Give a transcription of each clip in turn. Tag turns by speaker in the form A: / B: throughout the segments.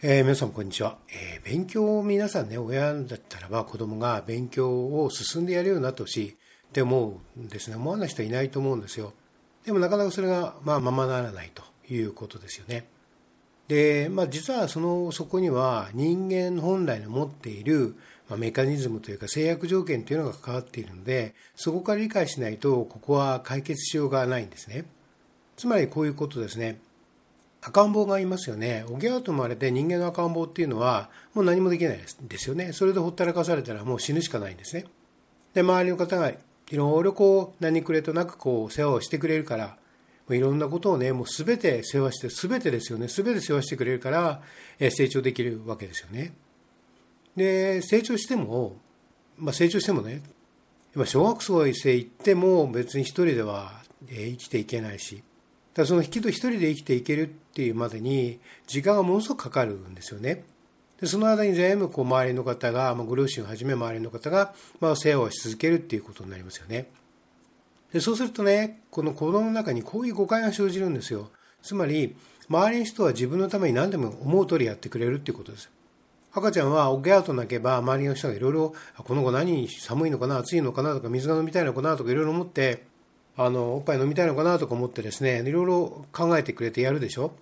A: えー、皆さんこんにちは、えー、勉強を皆さんね、親だったらば子供が勉強を進んでやるようになってほしいって思うんですね。思わない人はいないと思うんですよ。でもなかなかそれが、まあ、ままならないということですよね。で、まあ実はその、そこには人間本来の持っている、まあ、メカニズムというか制約条件というのが関わっているので、そこから理解しないと、ここは解決しようがないんですね。つまりこういうことですね。赤ん坊がいますよね。おぎゃーと生まれて人間の赤ん坊っていうのはもう何もできないですよね。それでほったらかされたらもう死ぬしかないんですね。で、周りの方がいろいろこう何くれとなくこう世話をしてくれるから、もういろんなことをね、もうすべて世話して、すべてですよね。すべて世話してくれるから、え成長できるわけですよね。で、成長しても、まあ成長してもね、小学生行っても別に一人では生きていけないし、だその一人で生きていけるっていうまでに時間がものすごくかかるんですよね。でその間に全部こう周りの方が、まあ、ご両親をはじめ周りの方が、まあ、世話をし続けるっていうことになりますよね。でそうするとね、この子供の中にこういう誤解が生じるんですよ。つまり、周りの人は自分のために何でも思う通りやってくれるっていうことです。赤ちゃんはおぎゃーと泣けば周りの人がいろいろこの子何寒いのかな暑いのかなとか水が飲みたいのかなとかいろいろ思ってあの、おっぱい飲みたいのかなとか思ってですね、いろいろ考えてくれてやるでしょ？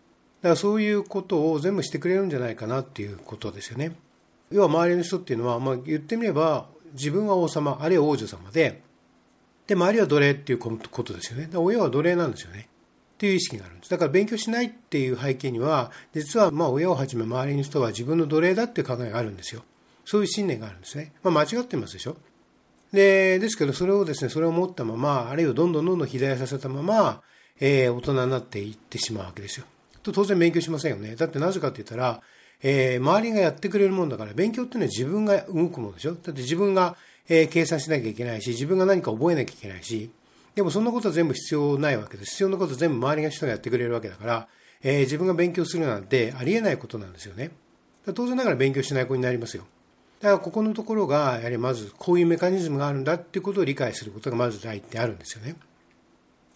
A: だからそういうことを全部してくれるんじゃないかなっていうことですよね。要は周りの人っていうのは、まあ、言ってみれば、自分は王様、あるいは王女様で、で、周りは奴隷っていうことですよね。親は奴隷なんですよね。っていう意識があるんです。だから勉強しないっていう背景には、実はまあ親をはじめ周りの人は自分の奴隷だっていう考えがあるんですよ。そういう信念があるんですね。まあ間違ってますでしょ？で、ですけど、それをですね、それを持ったまま、あるいはどんどんどんどん肥大させたまま、えー、大人になっていってしまうわけですよ。と当然勉強しませんよね。だってなぜかって言ったら、えー、周りがやってくれるもんだから、勉強っていうのは自分が動くものでしょだって自分が、えー、計算しなきゃいけないし、自分が何か覚えなきゃいけないし、でもそんなことは全部必要ないわけです。必要なことは全部周りの人がやってくれるわけだから、えー、自分が勉強するなんてありえないことなんですよね。当然ながら勉強しない子になりますよ。だからここのところが、やはりまずこういうメカニズムがあるんだっていうことを理解することがまず第一点あるんですよね。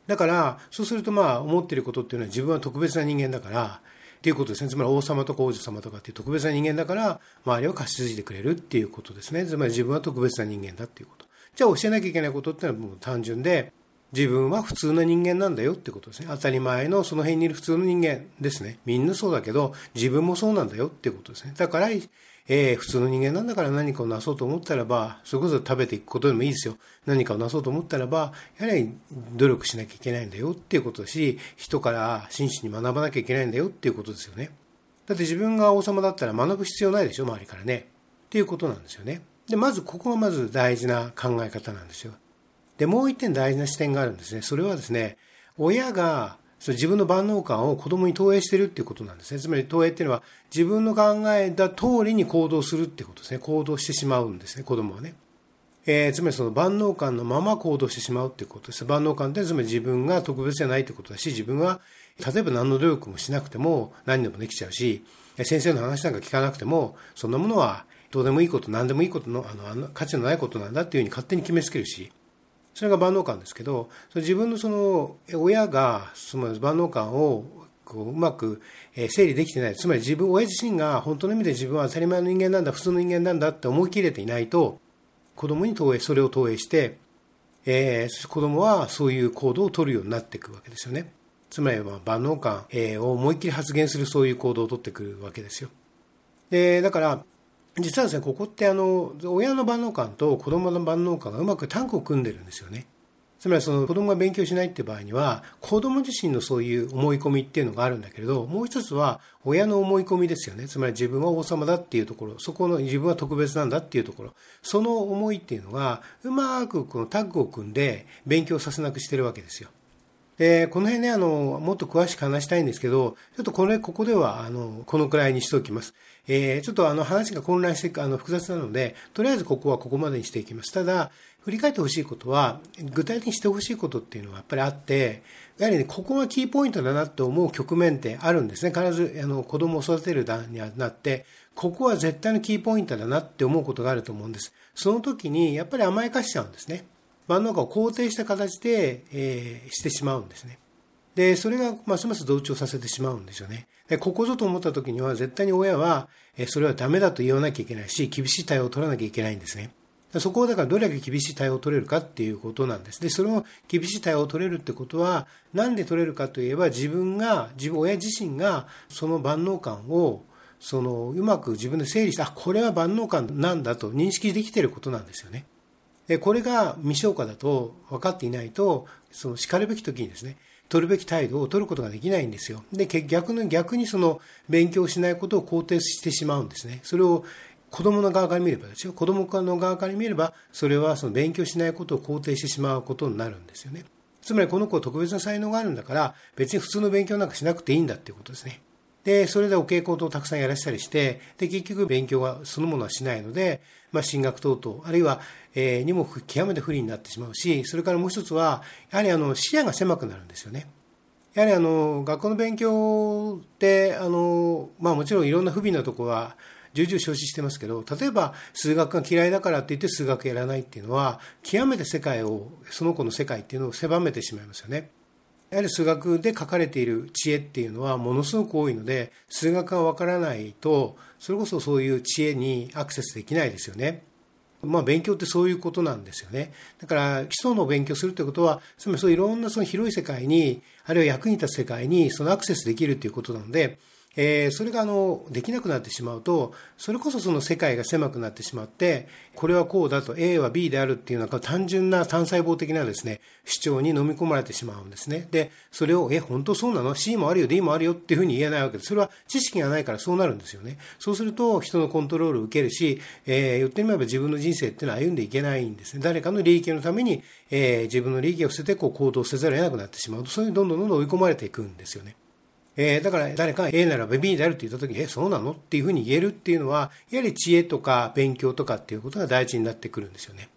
A: だから、そうするとまあ思っていることっていうのは自分は特別な人間だから、っていうことですね。つまり王様とか王女様とかっていう特別な人間だから、周りを貸し継いでくれるっていうことですね。つまり自分は特別な人間だっていうこと。じゃあ教えなきゃいけないことっていうのはもう単純で、自分は普通の人間なんだよってことですね。当たり前のその辺にいる普通の人間ですね。みんなそうだけど、自分もそうなんだよってことですね。だから、えー、普通の人間なんだから何かをなそうと思ったらば、それこそ食べていくことでもいいですよ。何かをなそうと思ったらば、やはり努力しなきゃいけないんだよっていうことだし、人から真摯に学ばなきゃいけないんだよっていうことですよね。だって自分が王様だったら学ぶ必要ないでしょ、周りからね。っていうことなんですよね。で、まずここがまず大事な考え方なんですよ。で、もう一点大事な視点があるんですね。それはですね、親がそ自分の万能感を子供に投影してるっていうことなんですね。つまり投影っていうのは自分の考えた通りに行動するってことですね。行動してしまうんですね、子供はね。えー、つまりその万能感のまま行動してしまうっていうことです。万能感ってつまり自分が特別じゃないってことだし、自分は例えば何の努力もしなくても何でもできちゃうし、先生の話なんか聞かなくても、そんなものはどうでもいいこと、何でもいいことの、あの、価値のないことなんだっていうふうに勝手に決めつけるし、それが万能感ですけど、自分のその親がその万能感をこううまく整理できてない。つまり自分、親自身が本当の意味で自分は当たり前の人間なんだ、普通の人間なんだって思い切れていないと、子供に投影、それを投影して、えー、子供はそういう行動を取るようになっていくわけですよね。つまりは万能感を思いっきり発言するそういう行動を取ってくるわけですよ。で、だから、実はですね、ここってあの、親の万能感と子供の万能感がうまくタンクを組んでるんですよね。つまりその子供が勉強しないって場合には、子供自身のそういう思い込みっていうのがあるんだけれど、もう一つは親の思い込みですよね。つまり自分は王様だっていうところ、そこの自分は特別なんだっていうところ、その思いっていうのが、うまくこのタッグを組んで勉強させなくしてるわけですよ。で、この辺ね、あの、もっと詳しく話したいんですけど、ちょっとこれ、ここでは、あの、このくらいにしておきます。えー、ちょっとあの、話が混乱して、あの、複雑なので、とりあえずここはここまでにしていきます。ただ、振り返ってほしいことは、具体的にしてほしいことっていうのはやっぱりあって、やはりね、ここがキーポイントだなって思う局面ってあるんですね。必ず、あの、子供を育てる段になって、ここは絶対のキーポイントだなって思うことがあると思うんです。その時に、やっぱり甘やかしちゃうんですね。万能感を肯定した形で、えー、してしまうんですね。で、それがますます同調させてしまうんですよね。でここぞと思った時には絶対に親はえそれはダメだと言わなきゃいけないし、厳しい対応を取らなきゃいけないんですね。そこをだからどれだけ厳しい対応を取れるかっていうことなんです。で、その厳しい対応を取れるってことは、なんで取れるかといえば自分が、自分、親自身がその万能感をそのうまく自分で整理して、あ、これは万能感なんだと認識できていることなんですよね。で、これが未消化だと分かっていないと、その叱るべき時にですね、取るべき態度を取ることができないんですよ。で、逆に、逆にその勉強しないことを肯定してしまうんですね。それを子供の側から見ればですよ。子供の側から見れば、それはその勉強しないことを肯定してしまうことになるんですよね。つまりこの子は特別な才能があるんだから、別に普通の勉強なんかしなくていいんだっていうことですね。で、それでお稽古等をたくさんやらせたりして、で、結局勉強はそのものはしないので、まあ、進学等々、あるいは、えー、にも極めて不利になってしまうし、それからもう一つは、やはりあの、視野が狭くなるんですよね。やはりあの、学校の勉強って、あの、まあもちろんいろんな不備なところは、重々承知してますけど、例えば数学が嫌いだからって言って数学やらないっていうのは、極めて世界を、その子の世界っていうのを狭めてしまいますよね。やはり数学で書かれている知恵っていうのはものすごく多いので、数学がわからないと、それこそそういう知恵にアクセスできないですよね。まあ、勉強ってそういうことなんですよね。だから、基礎の勉強するってことは、つまりそういろんなその広い世界に、あるいは役に立つ世界に、そのアクセスできるということなので、えー、それがあのできなくなってしまうと、それこそその世界が狭くなってしまって、これはこうだと A は B であるっていうような単純な単細胞的なですね、主張に飲み込まれてしまうんですね。で、それを、え、本当そうなの ?C もあるよ、D もあるよっていうふうに言えないわけです。それは知識がないからそうなるんですよね。そうすると人のコントロールを受けるし、えー、言ってみれば自分の人生っていうのは歩んでいけないんですね。誰かの利益のために、えー、自分の利益を捨ててこう行動せざるを得なくなってしまうと、そういうどんどんどんどん追い込まれていくんですよね。えー、だから誰か A ならば B であるって言った時に、え、そうなの？っていうふうに言えるっていうのは、やはり知恵とか勉強とかっていうことが大事になってくるんですよね。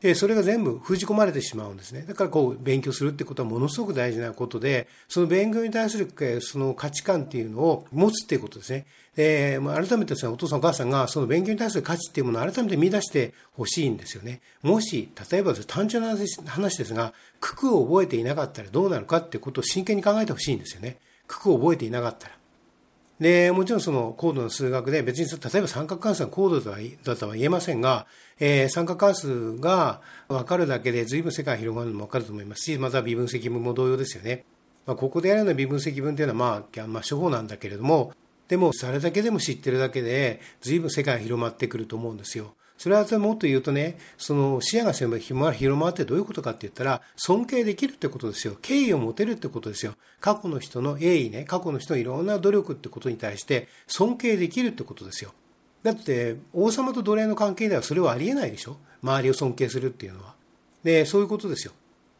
A: で、それが全部封じ込まれてしまうんですね。だからこう、勉強するってことはものすごく大事なことで、その勉強に対するその価値観っていうのを持つっていうことですね。で、改めてですね、お父さんお母さんがその勉強に対する価値っていうものを改めて見出してほしいんですよね。もし、例えば単純な話ですが、九九を覚えていなかったらどうなるかってことを真剣に考えてほしいんですよね。九九を覚えていなかったら。で、もちろんその高度の数学で別に例えば三角関数が高度だとは言えませんが、えー、三角関数が分かるだけで随分世界が広がるのも分かると思いますし、また微分積分も同様ですよね。まあ、ここでやるような微分積分というのはまあ、まあ、処方なんだけれども、でもそれだけでも知ってるだけで随分世界が広まってくると思うんですよ。それはもっと言うとね、その視野が狭い広まってどういうことかって言ったら、尊敬できるってことですよ。敬意を持てるってことですよ。過去の人の栄意ね、過去の人のいろんな努力ってことに対して尊敬できるってことですよ。だって、王様と奴隷の関係ではそれはありえないでしょ周りを尊敬するっていうのは。で、そういうことですよ。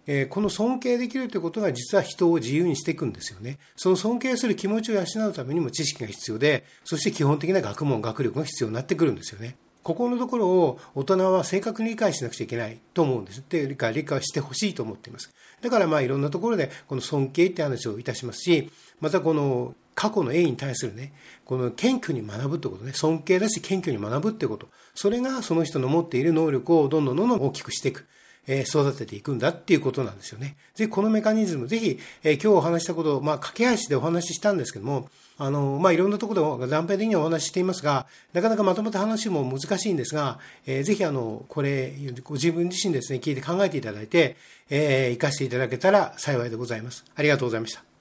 A: えー、この尊敬できるということが実は人を自由にしていくんですよね。その尊敬する気持ちを養うためにも知識が必要で、そして基本的な学問、学力が必要になってくるんですよね。ここのところを大人は正確に理解しなくちゃいけないと思うんです。で、理解、理解してほしいと思っています。だからまあいろんなところでこの尊敬って話をいたしますし、またこの過去の栄に対するね、この謙虚に学ぶってことね、尊敬だし謙虚に学ぶってこと。それがその人の持っている能力をどんどんどんどん大きくしていく。え育てていくんだっていうことなんですよね。ぜひこのメカニズム、ぜひ、え今日お話したことを、まあ、駆け足でお話ししたんですけども、あの、まあ、いろんなところで断片的にお話ししていますが、なかなかまとまった話も難しいんですが、えー、ぜひあの、これ、ご自分自身ですね、聞いて考えていただいて、えー、活かしていただけたら幸いでございます。ありがとうございました。